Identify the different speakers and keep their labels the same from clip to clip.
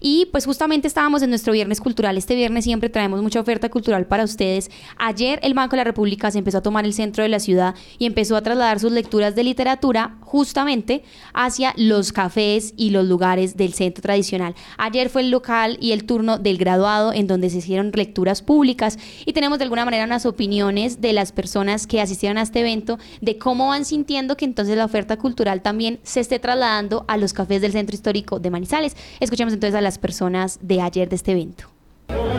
Speaker 1: Y pues justamente estábamos en nuestro viernes cultural. Este viernes siempre traemos mucha oferta cultural para ustedes. Ayer el Banco de la República se empezó a tomar el centro de la ciudad y empezó a trasladar sus lecturas de literatura justamente hacia los cafés y los lugares del centro tradicional. Ayer fue el local y el turno del graduado en donde se hicieron lecturas públicas y tenemos de alguna manera unas opiniones de las personas que asistieron a este evento de cómo van sintiendo que entonces la oferta cultural también se esté trasladando a los cafés del centro histórico de Manizales. Escuchemos entonces a personas de ayer de este evento.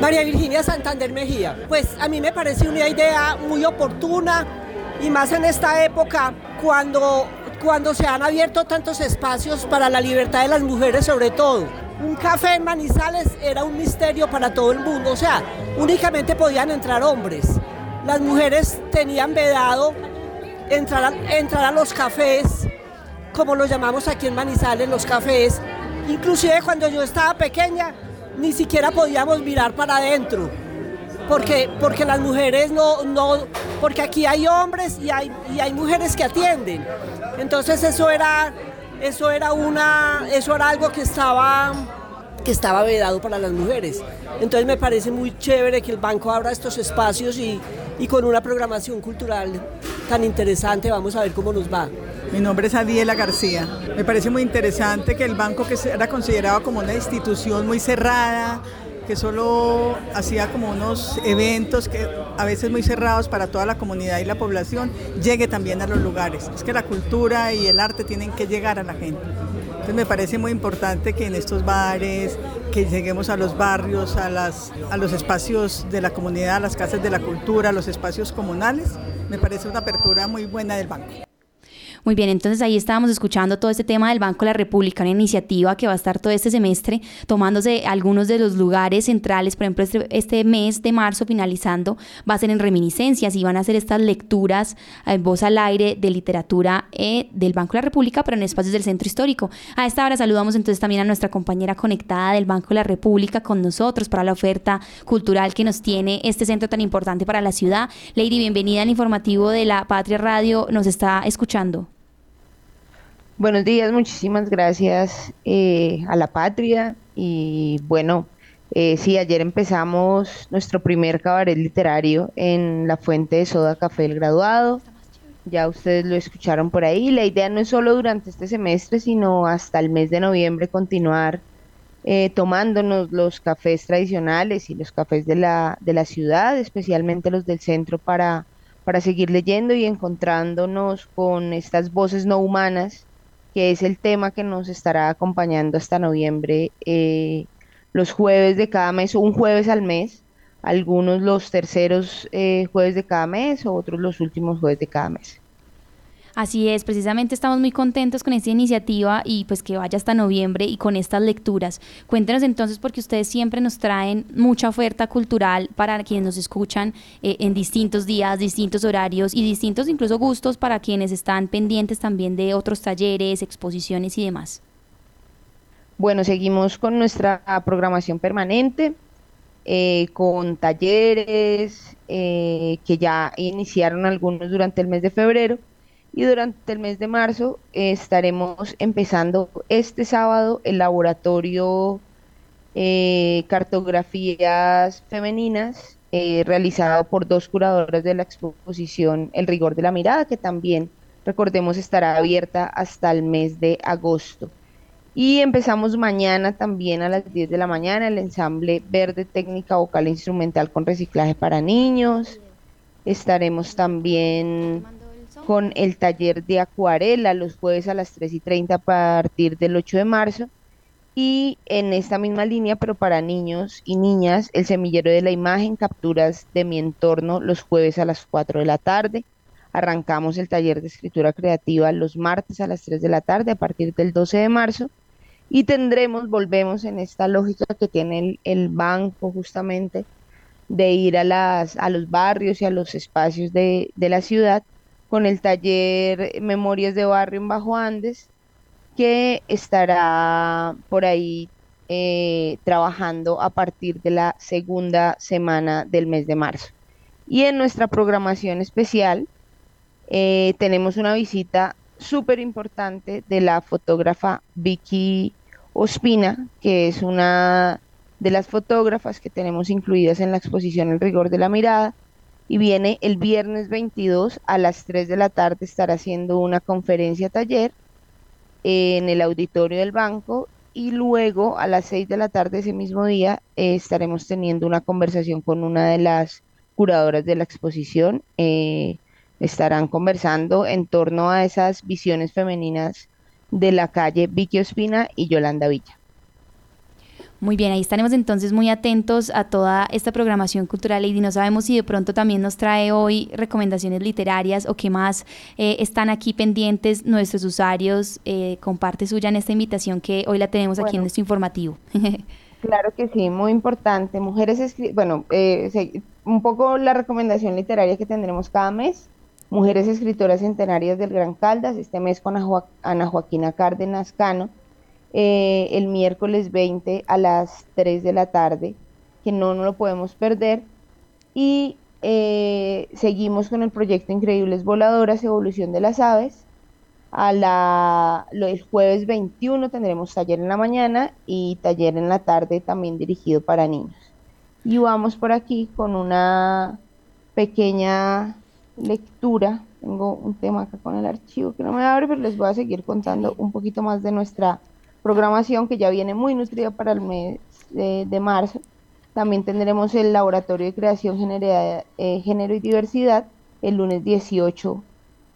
Speaker 2: María Virginia Santander Mejía, pues a mí me parece una idea muy oportuna y más en esta época cuando, cuando se han abierto tantos espacios para la libertad de las mujeres sobre todo. Un café en Manizales era un misterio para todo el mundo, o sea, únicamente podían entrar hombres. Las mujeres tenían vedado entrar a, entrar a los cafés, como lo llamamos aquí en Manizales, los cafés. Inclusive cuando yo estaba pequeña, ni siquiera podíamos mirar para adentro porque, porque las mujeres no, no, porque aquí hay hombres y hay, y hay mujeres que atienden. Entonces eso era, eso era una, eso era algo que estaba, que estaba vedado para las mujeres. Entonces me parece muy chévere que el banco abra estos espacios y, y con una programación cultural tan interesante, vamos a ver cómo nos va.
Speaker 3: Mi nombre es Adiela García. Me parece muy interesante que el banco que era considerado como una institución muy cerrada, que solo hacía como unos eventos que a veces muy cerrados para toda la comunidad y la población, llegue también a los lugares. Es que la cultura y el arte tienen que llegar a la gente. Entonces me parece muy importante que en estos bares, que lleguemos a los barrios, a, las, a los espacios de la comunidad, a las casas de la cultura, a los espacios comunales, me parece una apertura muy buena del banco.
Speaker 1: Muy bien, entonces ahí estábamos escuchando todo este tema del Banco de la República, una iniciativa que va a estar todo este semestre tomándose algunos de los lugares centrales, por ejemplo, este, este mes de marzo finalizando va a ser en reminiscencias y van a hacer estas lecturas en voz al aire de literatura eh, del Banco de la República, pero en espacios del Centro Histórico. A esta hora saludamos entonces también a nuestra compañera conectada del Banco de la República con nosotros para la oferta cultural que nos tiene este centro tan importante para la ciudad. Lady, bienvenida al informativo de la Patria Radio, nos está escuchando.
Speaker 4: Buenos días, muchísimas gracias eh, a la patria y bueno, eh, sí, ayer empezamos nuestro primer cabaret literario en la fuente de Soda Café El Graduado. Ya ustedes lo escucharon por ahí. La idea no es solo durante este semestre, sino hasta el mes de noviembre continuar eh, tomándonos los cafés tradicionales y los cafés de la, de la ciudad, especialmente los del centro, para, para seguir leyendo y encontrándonos con estas voces no humanas que es el tema que nos estará acompañando hasta noviembre, eh, los jueves de cada mes, un jueves al mes, algunos los terceros eh, jueves de cada mes, otros los últimos jueves de cada mes.
Speaker 1: Así es, precisamente estamos muy contentos con esta iniciativa y pues que vaya hasta noviembre y con estas lecturas. Cuéntenos entonces porque ustedes siempre nos traen mucha oferta cultural para quienes nos escuchan eh, en distintos días, distintos horarios y distintos incluso gustos para quienes están pendientes también de otros talleres, exposiciones y demás.
Speaker 4: Bueno, seguimos con nuestra programación permanente. Eh, con talleres eh, que ya iniciaron algunos durante el mes de febrero y durante el mes de marzo eh, estaremos empezando este sábado el laboratorio eh, Cartografías Femeninas eh, realizado por dos curadoras de la exposición El rigor de la mirada, que también, recordemos, estará abierta hasta el mes de agosto. Y empezamos mañana también a las 10 de la mañana el ensamble Verde Técnica Vocal e Instrumental con Reciclaje para Niños. Estaremos también con el taller de acuarela los jueves a las 3 y 30 a partir del 8 de marzo. Y en esta misma línea, pero para niños y niñas, el semillero de la imagen, capturas de mi entorno los jueves a las 4 de la tarde. Arrancamos el taller de escritura creativa los martes a las 3 de la tarde a partir del 12 de marzo. Y tendremos, volvemos en esta lógica que tiene el, banco justamente de ir a, las, a los barrios y a los espacios de, de la ciudad con el taller Memorias de Barrio en Bajo Andes, que estará por ahí eh, trabajando a partir de la segunda semana del mes de marzo. Y en nuestra programación especial eh, tenemos una visita súper importante de la fotógrafa Vicky Ospina, que es una de las fotógrafas que tenemos incluidas en la exposición El rigor de la mirada. Y viene el viernes 22 a las 3 de la tarde estar haciendo una conferencia taller en el auditorio del banco y luego a las 6 de la tarde ese mismo día eh, estaremos teniendo una conversación con una de las curadoras de la exposición. Eh, estarán conversando en torno a esas visiones femeninas de la calle Vicky Ospina y Yolanda Villa.
Speaker 1: Muy bien, ahí estaremos entonces muy atentos a toda esta programación cultural y no sabemos si de pronto también nos trae hoy recomendaciones literarias o qué más eh, están aquí pendientes nuestros usuarios. Eh, comparte suya en esta invitación que hoy la tenemos aquí en nuestro informativo.
Speaker 4: claro que sí, muy importante. Mujeres, bueno, eh, un poco la recomendación literaria que tendremos cada mes. Mujeres Escritoras Centenarias del Gran Caldas, este mes con Ana Joaquina Cárdenas Cano, eh, el miércoles 20 a las 3 de la tarde, que no, no lo podemos perder. Y eh, seguimos con el proyecto Increíbles Voladoras, Evolución de las Aves. A la, el jueves 21 tendremos taller en la mañana y taller en la tarde también dirigido para niños. Y vamos por aquí con una pequeña lectura. Tengo un tema acá con el archivo que no me abre, pero les voy a seguir contando un poquito más de nuestra programación que ya viene muy nutrida para el mes de, marzo. También tendremos el Laboratorio de Creación, eh, Género y Diversidad el lunes 18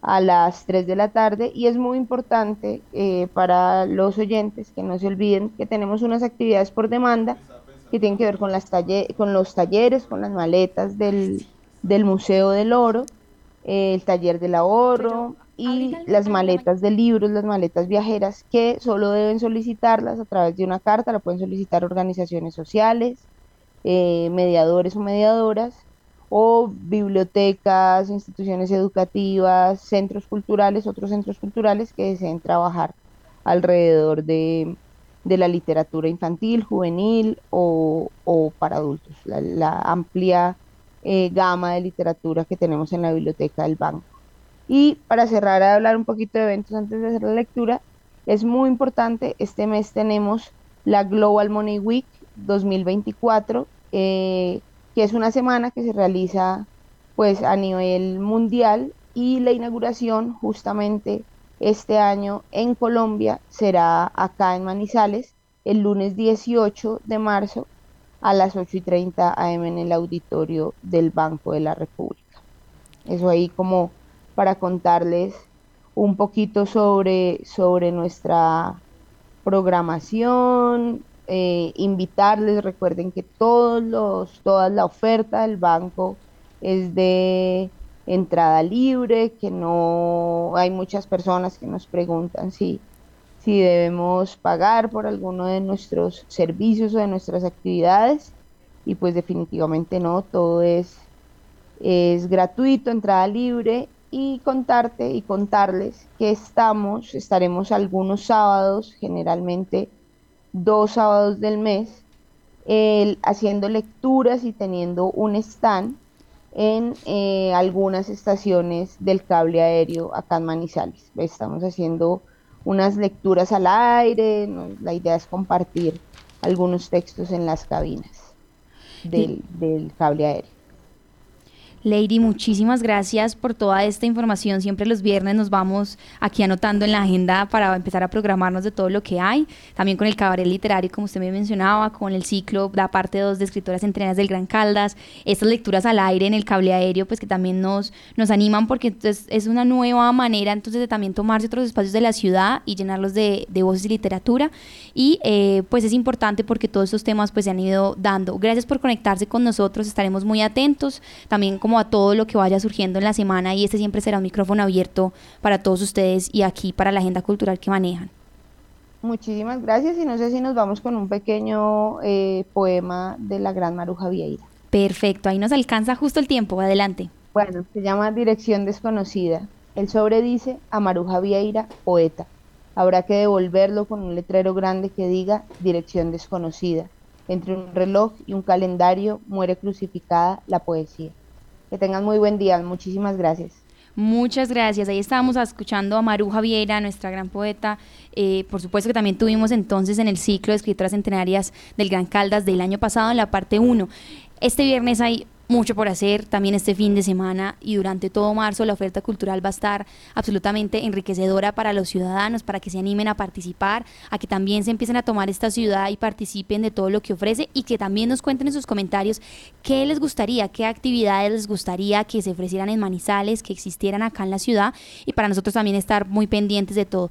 Speaker 4: a las 3 de la tarde y es muy importante eh, para los oyentes que no se olviden que tenemos unas actividades por demanda que tienen que ver con, las con los talleres, con las maletas del, del Museo del Oro el taller del ahorro y las maletas de libros, las maletas viajeras, que solo deben solicitarlas a través de una carta, la pueden solicitar organizaciones sociales, eh, mediadores o mediadoras, o bibliotecas, instituciones educativas, centros culturales, otros centros culturales que deseen trabajar alrededor de, la literatura infantil, juvenil o, para adultos. la amplia eh, gama de literatura que tenemos en la biblioteca del banco. Y para cerrar a hablar un poquito de eventos antes de hacer la lectura, es muy importante, este mes tenemos la Global Money Week 2024, eh, que es una semana que se realiza pues a nivel mundial y la inauguración justamente este año en Colombia será acá en Manizales el lunes 18 de marzo a las 8 y 30 am en el auditorio del Banco de la República. Eso ahí como para contarles un poquito sobre, sobre nuestra programación, eh, invitarles, recuerden que todos los, toda la oferta del banco es de entrada libre, que no hay muchas personas que nos preguntan si si debemos pagar por alguno de nuestros servicios o de nuestras actividades y pues definitivamente no, todo es, es gratuito, entrada libre y contarte y contarles que estamos, estaremos algunos sábados, generalmente dos sábados del mes, haciendo lecturas y teniendo un stand en eh, algunas estaciones del cable aéreo acá en Manizales. Estamos haciendo unas lecturas al aire, la idea es compartir algunos textos en las cabinas del, del cable aéreo.
Speaker 1: Lady, muchísimas gracias por toda esta información. Siempre los viernes nos vamos aquí anotando en la agenda para empezar a programarnos de todo lo que hay. También con el cabaret literario, como usted me mencionaba, con el ciclo, la parte 2 de escritoras entrenadas del Gran Caldas, estas lecturas al aire en el cable aéreo, pues que también nos, nos animan porque entonces es una nueva manera entonces de también tomarse otros espacios de la ciudad y llenarlos de, de voces y literatura. Y eh, pues es importante porque todos estos temas pues se han ido dando. Gracias por conectarse con nosotros, estaremos muy atentos. También como a todo lo que vaya surgiendo en la semana y este siempre será un micrófono abierto para todos ustedes y aquí para la agenda cultural que manejan.
Speaker 4: Muchísimas gracias y no sé si nos vamos con un pequeño eh, poema de la gran Maruja Vieira.
Speaker 1: Perfecto, ahí nos alcanza justo el tiempo, adelante.
Speaker 4: Bueno, se llama Dirección Desconocida. El sobre dice a Maruja Vieira, poeta. Habrá que devolverlo con un letrero grande que diga Dirección Desconocida. Entre un reloj y un calendario muere crucificada la poesía. Que tengan muy buen día. Muchísimas gracias.
Speaker 1: Muchas gracias. Ahí estábamos escuchando a Maruja Vieira, nuestra gran poeta. Eh, por supuesto que también tuvimos entonces en el ciclo de escritoras centenarias del Gran Caldas del año pasado en la parte 1. Este viernes hay mucho por hacer también este fin de semana y durante todo marzo la oferta cultural va a estar absolutamente enriquecedora para los ciudadanos, para que se animen a participar, a que también se empiecen a tomar esta ciudad y participen de todo lo que ofrece y que también nos cuenten en sus comentarios qué les gustaría, qué actividades les gustaría que se ofrecieran en Manizales, que existieran acá en la ciudad y para nosotros también estar muy pendientes de todo.